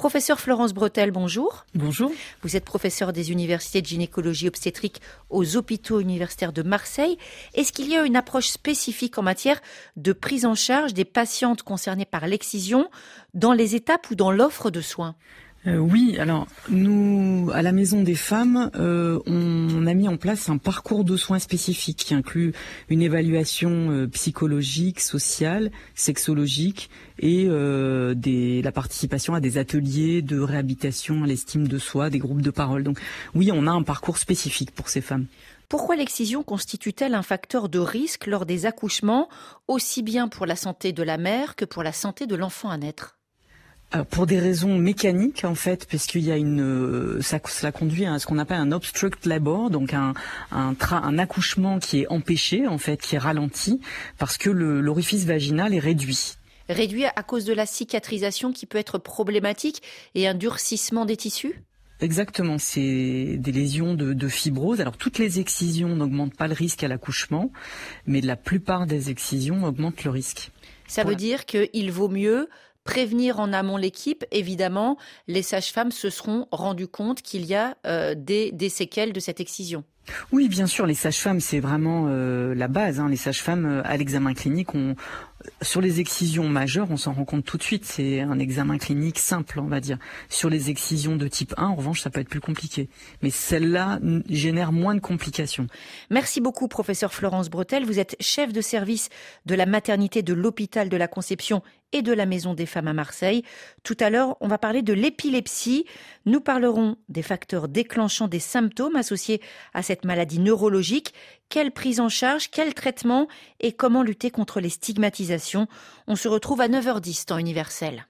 Professeur Florence Bretel, bonjour. Bonjour. Vous êtes professeur des universités de gynécologie obstétrique aux hôpitaux universitaires de Marseille. Est-ce qu'il y a une approche spécifique en matière de prise en charge des patientes concernées par l'excision dans les étapes ou dans l'offre de soins? Euh, oui, alors nous, à la Maison des Femmes, euh, on a mis en place un parcours de soins spécifique qui inclut une évaluation euh, psychologique, sociale, sexologique et des, la participation à des ateliers de réhabilitation à l'estime de soi, des groupes de parole. Donc oui, on a un parcours spécifique pour ces femmes. Pourquoi l'excision constitue-t-elle un facteur de risque lors des accouchements, aussi bien pour la santé de la mère que pour la santé de l'enfant à naître? Euh, pour des raisons mécaniques en fait, puisqu'il y a une, euh, ça, cela conduit à ce qu'on appelle un obstruct labor, donc un un, un accouchement qui est empêché en fait, qui est ralenti parce que l'orifice vaginal est réduit. Réduit à cause de la cicatrisation qui peut être problématique et un durcissement des tissus? Exactement, c'est des lésions de, de, fibrose. Alors toutes les excisions n'augmentent pas le risque à l'accouchement, mais la plupart des excisions augmentent le risque. Ça veut dire qu'il vaut mieux prévenir en amont l'équipe, évidemment, les sages-femmes se seront rendues compte qu'il y a euh, des, séquelles de cette excision. Oui, bien sûr, les sages-femmes, c'est vraiment euh, la base. Hein. Les sages-femmes, euh, à l'examen clinique, ont, sur les excisions majeures, on s'en rend compte tout de suite. C'est un examen clinique simple, on va dire. Sur les excisions de type 1, en revanche, ça peut être plus compliqué. Mais celle-là génère moins de complications. Merci beaucoup, professeur Florence Bretel. Vous êtes chef de service de la maternité de l'hôpital de la Conception et de la Maison des Femmes à Marseille. Tout à l'heure, on va parler de l'épilepsie. Nous parlerons des facteurs déclenchant des symptômes associés à cette maladie neurologique quelle prise en charge, quel traitement et comment lutter contre les stigmatisations On se retrouve à 9h10 temps universel.